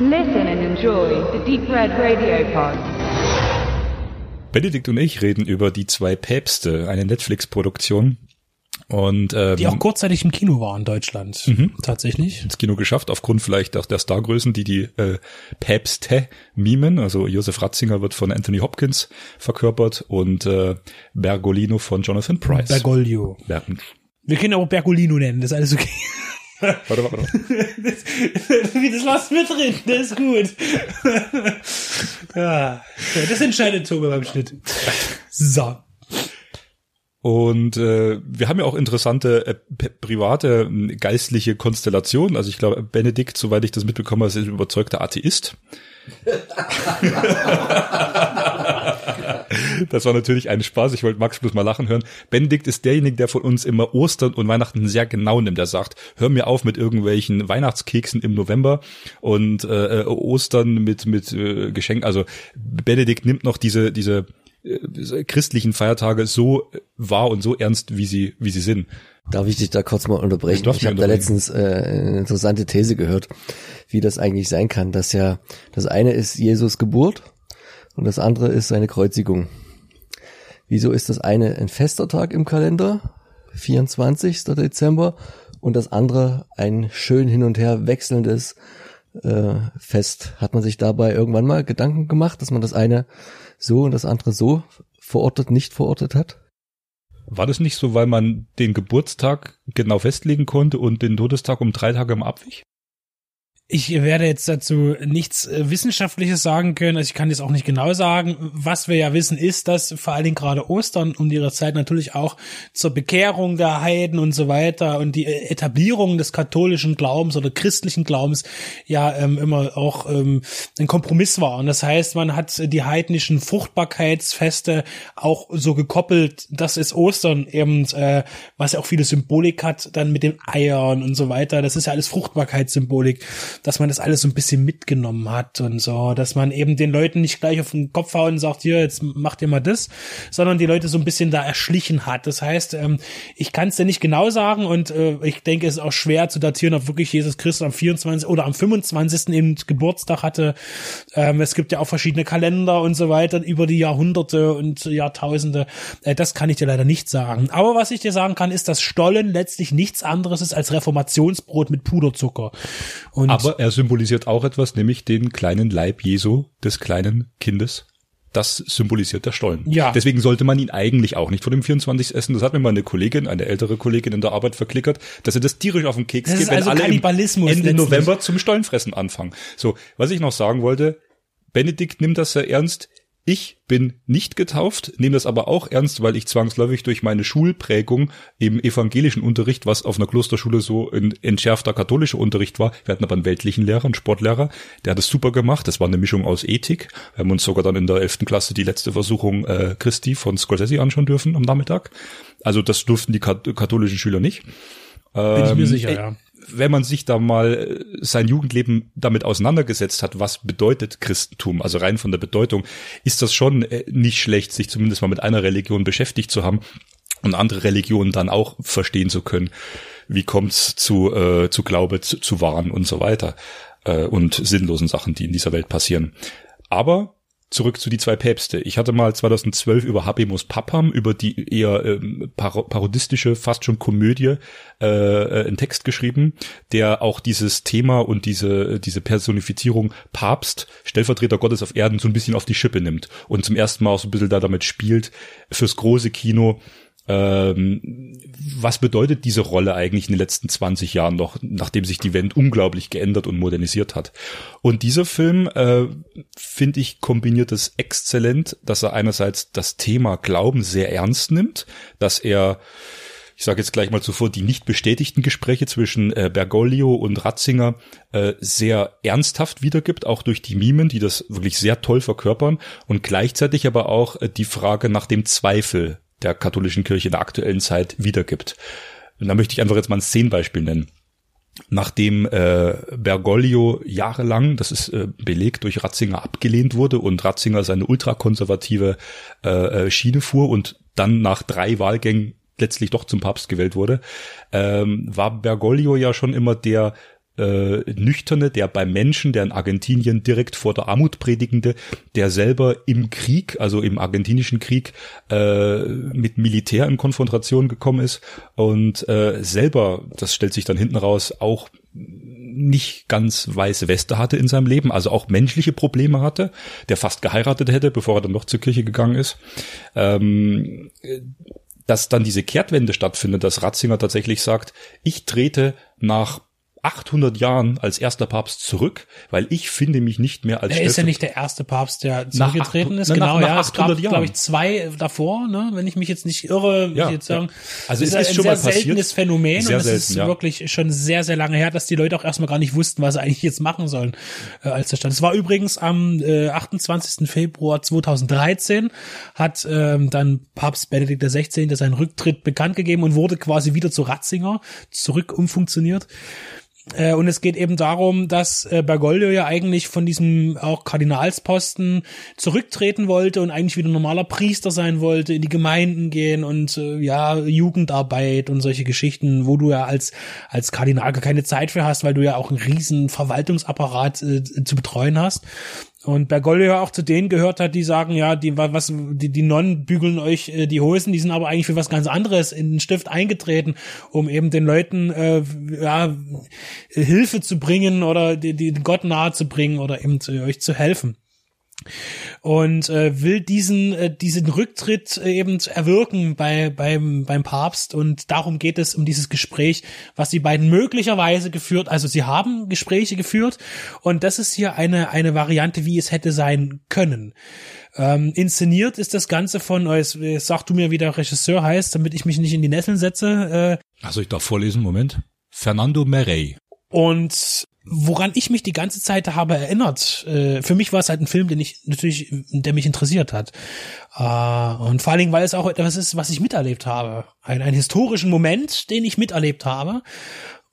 Listen and enjoy the Deep Red Radio Pod. Benedikt und ich reden über die zwei Päpste, eine Netflix-Produktion. Und ähm, Die auch kurzzeitig im Kino war in Deutschland. Tatsächlich. ins Kino geschafft, aufgrund vielleicht auch der Stargrößen, die die äh, Päpste mimen. Also Josef Ratzinger wird von Anthony Hopkins verkörpert und äh, Bergolino von Jonathan Price. Bergoglio. Ber Wir können auch Bergolino nennen, das ist alles okay. Warte, warte, warte. das lass mit drin, das ist gut. ja, das entscheidet Tobe beim Schnitt. So. Und äh, wir haben ja auch interessante äh, private äh, geistliche Konstellationen. Also ich glaube, Benedikt, soweit ich das mitbekommen habe, ist ein überzeugter Atheist. das war natürlich ein Spaß. Ich wollte Max bloß mal lachen hören. Benedikt ist derjenige, der von uns immer Ostern und Weihnachten sehr genau nimmt. Der sagt, hör mir auf mit irgendwelchen Weihnachtskeksen im November und äh, äh, Ostern mit mit äh, Geschenk. Also Benedikt nimmt noch diese diese äh, christlichen Feiertage so wahr und so ernst, wie sie wie sie sind. Darf ich dich da kurz mal unterbrechen? Ich mich habe da letztens äh, eine interessante These gehört, wie das eigentlich sein kann, dass ja das eine ist Jesus Geburt und das andere ist seine Kreuzigung. Wieso ist das eine ein fester Tag im Kalender, 24. Dezember, und das andere ein schön hin und her wechselndes äh, Fest? Hat man sich dabei irgendwann mal Gedanken gemacht, dass man das eine so und das andere so verortet, nicht verortet hat? War das nicht so, weil man den Geburtstag genau festlegen konnte und den Todestag um drei Tage im Abwich? Ich werde jetzt dazu nichts äh, Wissenschaftliches sagen können, also ich kann jetzt auch nicht genau sagen. Was wir ja wissen, ist, dass vor allen Dingen gerade Ostern um ihre Zeit natürlich auch zur Bekehrung der Heiden und so weiter und die äh, Etablierung des katholischen Glaubens oder christlichen Glaubens ja ähm, immer auch ähm, ein Kompromiss war. Und das heißt, man hat die heidnischen Fruchtbarkeitsfeste auch so gekoppelt, dass es Ostern eben, äh, was ja auch viele Symbolik hat, dann mit den Eiern und so weiter. Das ist ja alles Fruchtbarkeitssymbolik dass man das alles so ein bisschen mitgenommen hat und so, dass man eben den Leuten nicht gleich auf den Kopf haut und sagt, hier, jetzt macht ihr mal das, sondern die Leute so ein bisschen da erschlichen hat. Das heißt, ähm, ich kann es dir nicht genau sagen und äh, ich denke, es ist auch schwer zu datieren, ob wirklich Jesus Christus am 24. oder am 25. eben Geburtstag hatte. Ähm, es gibt ja auch verschiedene Kalender und so weiter über die Jahrhunderte und Jahrtausende. Äh, das kann ich dir leider nicht sagen. Aber was ich dir sagen kann, ist, dass Stollen letztlich nichts anderes ist als Reformationsbrot mit Puderzucker. Und Aber er symbolisiert auch etwas, nämlich den kleinen Leib Jesu des kleinen Kindes. Das symbolisiert der Stollen. Ja. Deswegen sollte man ihn eigentlich auch nicht vor dem 24. essen. Das hat mir mal eine Kollegin, eine ältere Kollegin in der Arbeit verklickert, dass er das tierisch auf den Keks Das geht, ist wenn also alle Ende. November zum Stollenfressen anfangen. So, was ich noch sagen wollte, Benedikt nimmt das sehr ernst. Ich bin nicht getauft, nehme das aber auch ernst, weil ich zwangsläufig durch meine Schulprägung im evangelischen Unterricht, was auf einer Klosterschule so ein entschärfter katholischer Unterricht war, wir hatten aber einen weltlichen Lehrer, einen Sportlehrer, der hat es super gemacht, das war eine Mischung aus Ethik, wir haben uns sogar dann in der elften Klasse die letzte Versuchung äh, Christi von Scorsese anschauen dürfen am Nachmittag. Also das durften die kat katholischen Schüler nicht. bin ich mir Ähm, sicher, äh, ja. Wenn man sich da mal äh, sein Jugendleben damit auseinandergesetzt hat, was bedeutet Christentum, also rein von der Bedeutung, ist das schon äh, nicht schlecht, sich zumindest mal mit einer Religion beschäftigt zu haben und andere Religionen dann auch verstehen zu können. Wie kommt's zu, äh, zu Glaube, zu, zu Wahn und so weiter äh, und sinnlosen Sachen, die in dieser Welt passieren. Aber zurück zu die zwei Päpste. Ich hatte mal 2012 über Habemus Papam, über die eher ähm, paro parodistische, fast schon Komödie, äh, äh, einen Text geschrieben, der auch dieses Thema und diese, diese Personifizierung Papst, Stellvertreter Gottes auf Erden, so ein bisschen auf die Schippe nimmt und zum ersten Mal auch so ein bisschen da damit spielt, fürs große Kino ähm, was bedeutet diese Rolle eigentlich in den letzten 20 Jahren noch, nachdem sich die Welt unglaublich geändert und modernisiert hat? Und dieser Film, äh, finde ich, kombiniert es exzellent, dass er einerseits das Thema Glauben sehr ernst nimmt, dass er ich sage jetzt gleich mal zuvor, die nicht bestätigten Gespräche zwischen äh, Bergoglio und Ratzinger äh, sehr ernsthaft wiedergibt, auch durch die Mimen, die das wirklich sehr toll verkörpern und gleichzeitig aber auch äh, die Frage nach dem Zweifel der katholischen Kirche in der aktuellen Zeit wiedergibt. Und da möchte ich einfach jetzt mal ein Szenenbeispiel nennen. Nachdem äh, Bergoglio jahrelang, das ist äh, belegt, durch Ratzinger abgelehnt wurde und Ratzinger seine ultrakonservative äh, äh, Schiene fuhr und dann nach drei Wahlgängen letztlich doch zum Papst gewählt wurde, ähm, war Bergoglio ja schon immer der äh, Nüchterne, der beim Menschen, der in Argentinien direkt vor der Armut predigende, der selber im Krieg, also im argentinischen Krieg, äh, mit Militär in Konfrontation gekommen ist und äh, selber, das stellt sich dann hinten raus, auch nicht ganz weiße Weste hatte in seinem Leben, also auch menschliche Probleme hatte, der fast geheiratet hätte, bevor er dann noch zur Kirche gegangen ist. Ähm, dass dann diese Kehrtwende stattfindet, dass Ratzinger tatsächlich sagt, ich trete nach 800 Jahren als erster Papst zurück, weil ich finde mich nicht mehr als Er ist ja nicht der erste Papst, der zurückgetreten ist. Genau, nach, ja. Es gab, glaube ich, zwei davor, ne? wenn ich mich jetzt nicht irre, ja, ich jetzt sagen. Ja. Also es ist, ist schon ein sehr seltenes Phänomen sehr und es selten, ist ja. wirklich schon sehr, sehr lange her, dass die Leute auch erstmal gar nicht wussten, was sie eigentlich jetzt machen sollen, äh, als der stand. Es war übrigens am äh, 28. Februar 2013 hat ähm, dann Papst Benedikt XVI. seinen Rücktritt bekannt gegeben und wurde quasi wieder zu Ratzinger zurück umfunktioniert. Äh, und es geht eben darum, dass äh, Bergoglio ja eigentlich von diesem auch Kardinalsposten zurücktreten wollte und eigentlich wieder normaler Priester sein wollte, in die Gemeinden gehen und äh, ja, Jugendarbeit und solche Geschichten, wo du ja als, als Kardinal gar keine Zeit für hast, weil du ja auch einen riesen Verwaltungsapparat äh, zu betreuen hast. Und Bergoglio auch zu denen gehört hat, die sagen, ja, die was die, die Nonnen bügeln euch äh, die Hosen, die sind aber eigentlich für was ganz anderes in den Stift eingetreten, um eben den Leuten äh, ja, Hilfe zu bringen oder die, die Gott nahe zu bringen oder eben zu, euch zu helfen und äh, will diesen äh, diesen Rücktritt äh, eben erwirken bei beim beim Papst und darum geht es um dieses Gespräch, was die beiden möglicherweise geführt, also sie haben Gespräche geführt und das ist hier eine eine Variante, wie es hätte sein können. Ähm, inszeniert ist das Ganze von, äh, sag du mir, wie der Regisseur heißt, damit ich mich nicht in die Nesseln setze. Äh, also ich darf vorlesen, Moment. Fernando Merey. Und woran ich mich die ganze Zeit habe erinnert, äh, für mich war es halt ein Film, den ich natürlich, der mich interessiert hat. Äh, und vor allen Dingen, weil es auch etwas ist, was ich miterlebt habe. Ein, ein historischen Moment, den ich miterlebt habe.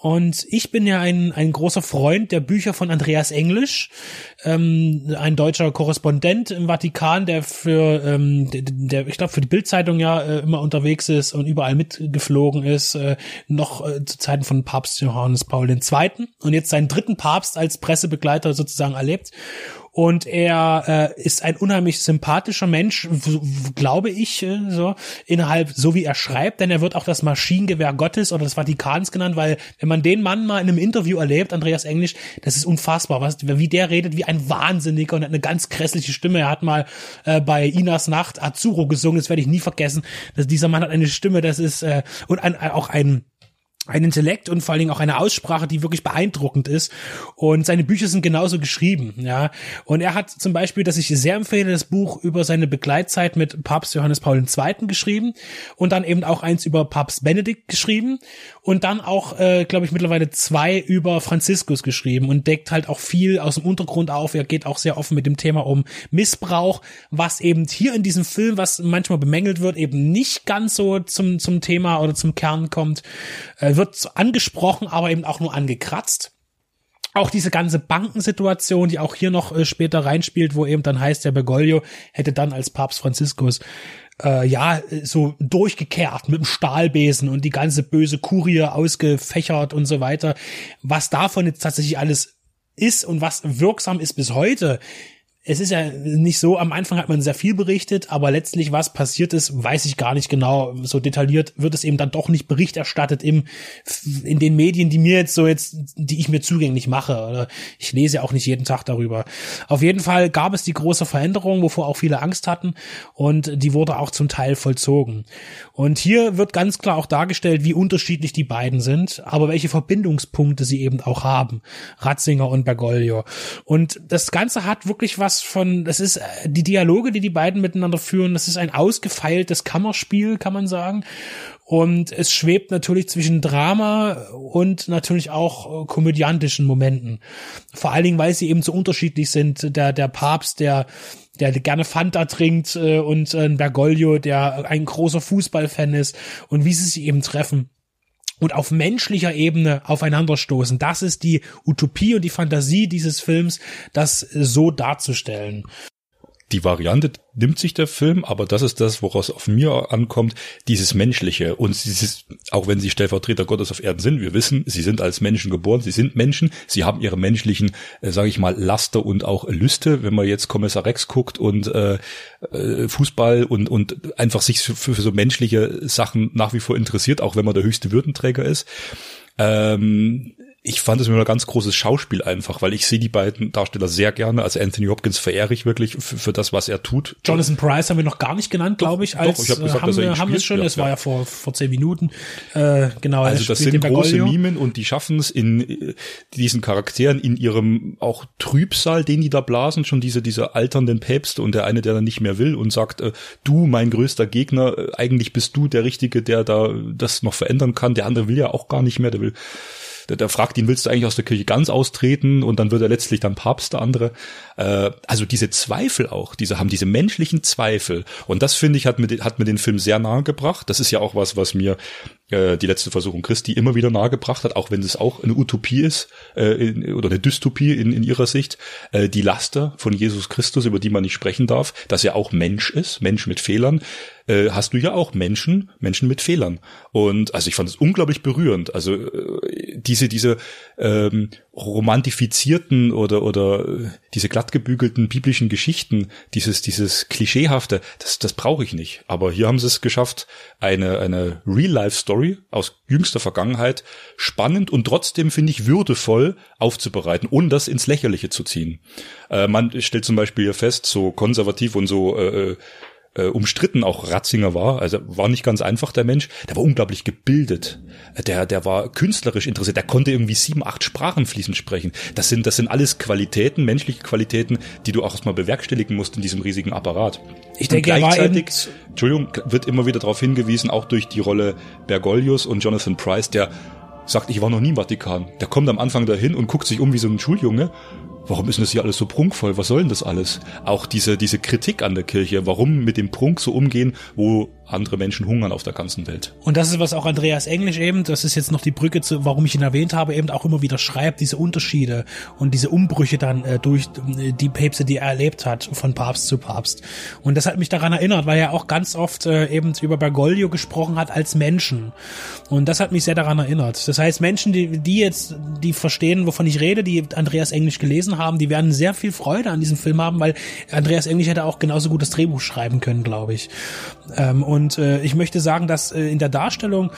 Und ich bin ja ein, ein großer Freund der Bücher von Andreas Englisch, ähm, ein deutscher Korrespondent im Vatikan, der für, ähm, der, der ich glaube, für die Bildzeitung ja äh, immer unterwegs ist und überall mitgeflogen ist, äh, noch äh, zu Zeiten von Papst Johannes Paul II. und jetzt seinen dritten Papst als Pressebegleiter sozusagen erlebt und er äh, ist ein unheimlich sympathischer Mensch, glaube ich, äh, so innerhalb so wie er schreibt, denn er wird auch das Maschinengewehr Gottes oder des Vatikans genannt, weil wenn man den Mann mal in einem Interview erlebt, Andreas Englisch, das ist unfassbar, was wie der redet wie ein Wahnsinniger und hat eine ganz grässliche Stimme. Er hat mal äh, bei Inas Nacht Azuro gesungen, das werde ich nie vergessen. dass dieser Mann hat eine Stimme, das ist äh, und ein, auch ein ein Intellekt und vor allen Dingen auch eine Aussprache, die wirklich beeindruckend ist. Und seine Bücher sind genauso geschrieben, ja. Und er hat zum Beispiel, das ich sehr empfehle, das Buch über seine Begleitzeit mit Papst Johannes Paul II. geschrieben und dann eben auch eins über Papst Benedikt geschrieben und dann auch, äh, glaube ich, mittlerweile zwei über Franziskus geschrieben und deckt halt auch viel aus dem Untergrund auf. Er geht auch sehr offen mit dem Thema um Missbrauch, was eben hier in diesem Film, was manchmal bemängelt wird, eben nicht ganz so zum, zum Thema oder zum Kern kommt. Äh, wird angesprochen, aber eben auch nur angekratzt. Auch diese ganze Bankensituation, die auch hier noch äh, später reinspielt, wo eben dann heißt, der Bergoglio hätte dann als Papst Franziskus äh, ja, so durchgekehrt mit dem Stahlbesen und die ganze böse Kurie ausgefächert und so weiter. Was davon jetzt tatsächlich alles ist und was wirksam ist bis heute, es ist ja nicht so, am Anfang hat man sehr viel berichtet, aber letztlich was passiert ist, weiß ich gar nicht genau. So detailliert wird es eben dann doch nicht Bericht erstattet im, in den Medien, die mir jetzt so jetzt, die ich mir zugänglich mache. Ich lese auch nicht jeden Tag darüber. Auf jeden Fall gab es die große Veränderung, wovor auch viele Angst hatten und die wurde auch zum Teil vollzogen. Und hier wird ganz klar auch dargestellt, wie unterschiedlich die beiden sind, aber welche Verbindungspunkte sie eben auch haben. Ratzinger und Bergoglio. Und das Ganze hat wirklich was von, das ist äh, die Dialoge, die die beiden miteinander führen, das ist ein ausgefeiltes Kammerspiel, kann man sagen. Und es schwebt natürlich zwischen Drama und natürlich auch äh, komödiantischen Momenten. Vor allen Dingen, weil sie eben so unterschiedlich sind. Der, der Papst, der, der gerne Fanta trinkt äh, und äh, Bergoglio, der ein großer Fußballfan ist und wie sie sich eben treffen und auf menschlicher Ebene aufeinanderstoßen. Das ist die Utopie und die Fantasie dieses Films, das so darzustellen. Die Variante nimmt sich der Film, aber das ist das, woraus auf mir ankommt, dieses Menschliche und dieses, auch wenn sie Stellvertreter Gottes auf Erden sind, wir wissen, sie sind als Menschen geboren, sie sind Menschen, sie haben ihre menschlichen, äh, sage ich mal, Laster und auch Lüste, wenn man jetzt Kommissar Rex guckt und äh, äh, Fußball und, und einfach sich für, für so menschliche Sachen nach wie vor interessiert, auch wenn man der höchste Würdenträger ist. Ähm, ich fand es immer ein ganz großes Schauspiel einfach, weil ich sehe die beiden Darsteller sehr gerne. Also Anthony Hopkins verehre ich wirklich für, für das, was er tut. Jonathan Price haben wir noch gar nicht genannt, glaube ich. Als, doch, ich hab gesagt, äh, haben dass er ihn wir, haben wir schon, Ja, es war ja. vor, vor zehn Minuten. Äh, genau, Also das sind große. Mimen und die schaffen es in äh, diesen Charakteren, in ihrem auch Trübsal, den die da blasen, schon diese, diese alternden Päpste und der eine, der dann nicht mehr will und sagt, äh, du, mein größter Gegner, äh, eigentlich bist du der Richtige, der da das noch verändern kann. Der andere will ja auch gar nicht mehr, der will der, der fragt ihn, willst du eigentlich aus der Kirche ganz austreten? Und dann wird er letztlich dann Papst, der andere. Äh, also diese Zweifel auch, diese haben diese menschlichen Zweifel. Und das finde ich hat mir, hat mir den Film sehr nahe gebracht. Das ist ja auch was, was mir äh, die letzte Versuchung Christi immer wieder nahe gebracht hat, auch wenn es auch eine Utopie ist äh, in, oder eine Dystopie in, in ihrer Sicht. Äh, die Laster von Jesus Christus, über die man nicht sprechen darf, dass er auch Mensch ist, Mensch mit Fehlern äh, hast du ja auch Menschen, Menschen mit Fehlern. Und also ich fand es unglaublich berührend. Also äh, diese, diese ähm, romantifizierten oder oder äh, diese glattgebügelten biblischen Geschichten, dieses, dieses Klischeehafte, das, das brauche ich nicht. Aber hier haben sie es geschafft, eine, eine Real-Life-Story aus jüngster Vergangenheit spannend und trotzdem, finde ich, würdevoll aufzubereiten, ohne das ins Lächerliche zu ziehen. Äh, man stellt zum Beispiel hier fest, so konservativ und so äh, äh, umstritten auch Ratzinger war, also war nicht ganz einfach der Mensch, der war unglaublich gebildet, der der war künstlerisch interessiert, der konnte irgendwie sieben, acht Sprachen fließend sprechen. Das sind das sind alles Qualitäten, menschliche Qualitäten, die du auch erstmal bewerkstelligen musst in diesem riesigen Apparat. Ich denke, er war eben, Entschuldigung, wird immer wieder darauf hingewiesen, auch durch die Rolle Bergoglius und Jonathan Price, der sagt, ich war noch nie im Vatikan. Der kommt am Anfang dahin und guckt sich um wie so ein Schuljunge. Warum ist das hier alles so prunkvoll? Was soll denn das alles? Auch diese, diese Kritik an der Kirche. Warum mit dem Prunk so umgehen, wo andere Menschen hungern auf der ganzen Welt? Und das ist, was auch Andreas Englisch eben, das ist jetzt noch die Brücke zu, warum ich ihn erwähnt habe, eben auch immer wieder schreibt, diese Unterschiede und diese Umbrüche dann äh, durch äh, die Päpste, die er erlebt hat, von Papst zu Papst. Und das hat mich daran erinnert, weil er auch ganz oft äh, eben über Bergoglio gesprochen hat als Menschen. Und das hat mich sehr daran erinnert. Das heißt, Menschen, die, die jetzt, die verstehen, wovon ich rede, die Andreas Englisch gelesen haben, die werden sehr viel Freude an diesem Film haben, weil Andreas Englisch hätte auch genauso gut das Drehbuch schreiben können, glaube ich. Ähm, und äh, ich möchte sagen, dass äh, in der Darstellung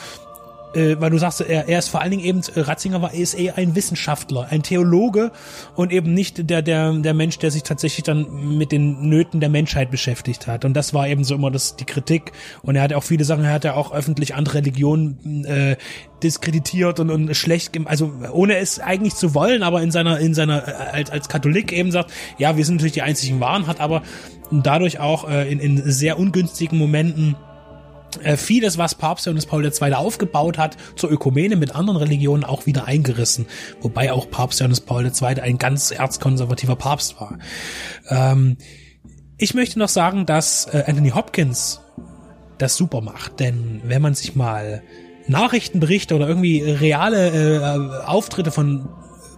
äh, weil du sagst, er, er ist vor allen Dingen eben, äh, Ratzinger war, ist eher ein Wissenschaftler, ein Theologe und eben nicht der, der, der Mensch, der sich tatsächlich dann mit den Nöten der Menschheit beschäftigt hat. Und das war eben so immer das, die Kritik. Und er hat auch viele Sachen, er hat ja auch öffentlich andere Religionen äh, diskreditiert und, und schlecht, also ohne es eigentlich zu wollen, aber in seiner, in seiner, äh, als, als Katholik eben sagt, ja, wir sind natürlich die einzigen Wahren, hat aber dadurch auch äh, in, in sehr ungünstigen Momenten vieles, was Papst Johannes Paul II. aufgebaut hat, zur Ökumene mit anderen Religionen auch wieder eingerissen. Wobei auch Papst Johannes Paul II. ein ganz erzkonservativer Papst war. Ähm, ich möchte noch sagen, dass äh, Anthony Hopkins das super macht, denn wenn man sich mal Nachrichtenberichte oder irgendwie reale äh, Auftritte von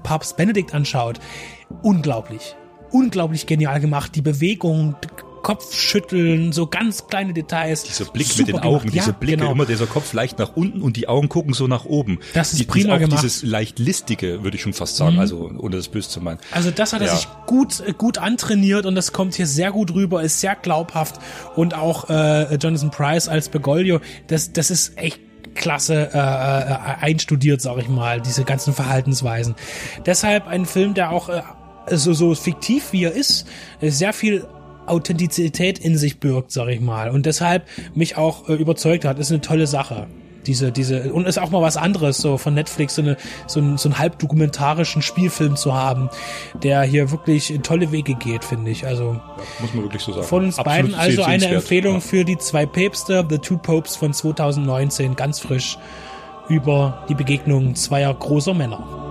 Papst Benedikt anschaut, unglaublich, unglaublich genial gemacht. Die Bewegung, Kopfschütteln, so ganz kleine Details. Dieser Blick Super mit den gemacht. Augen, diese Ja, Blicke, genau. immer dieser Kopf leicht nach unten und die Augen gucken so nach oben. Das ist Die- prima auch gemacht. Dieses leicht listige, würde ich schon fast sagen, also ohne das böse zu meinen. Also das hat er Ja. sich gut äh, gut antrainiert und das kommt hier sehr gut rüber, ist sehr glaubhaft und auch äh, Jonathan Price als Bergoglio, das das ist echt klasse äh, äh, einstudiert, sag ich mal, diese ganzen Verhaltensweisen. Deshalb ein Film, der auch äh, so so fiktiv wie er ist, sehr viel Authentizität in sich birgt, sag ich mal, und deshalb mich auch äh, überzeugt hat, ist eine tolle Sache. Diese, diese, und ist auch mal was anderes, so von Netflix, so, eine, so, einen, so einen halbdokumentarischen Spielfilm zu haben, der hier wirklich in tolle Wege geht, finde ich. Also Muss man wirklich so sagen. von uns Absolut beiden also eine. Empfehlung Ja. für die zwei Päpste, The Two Popes von 2019, ganz frisch über die Begegnung zweier großer Männer.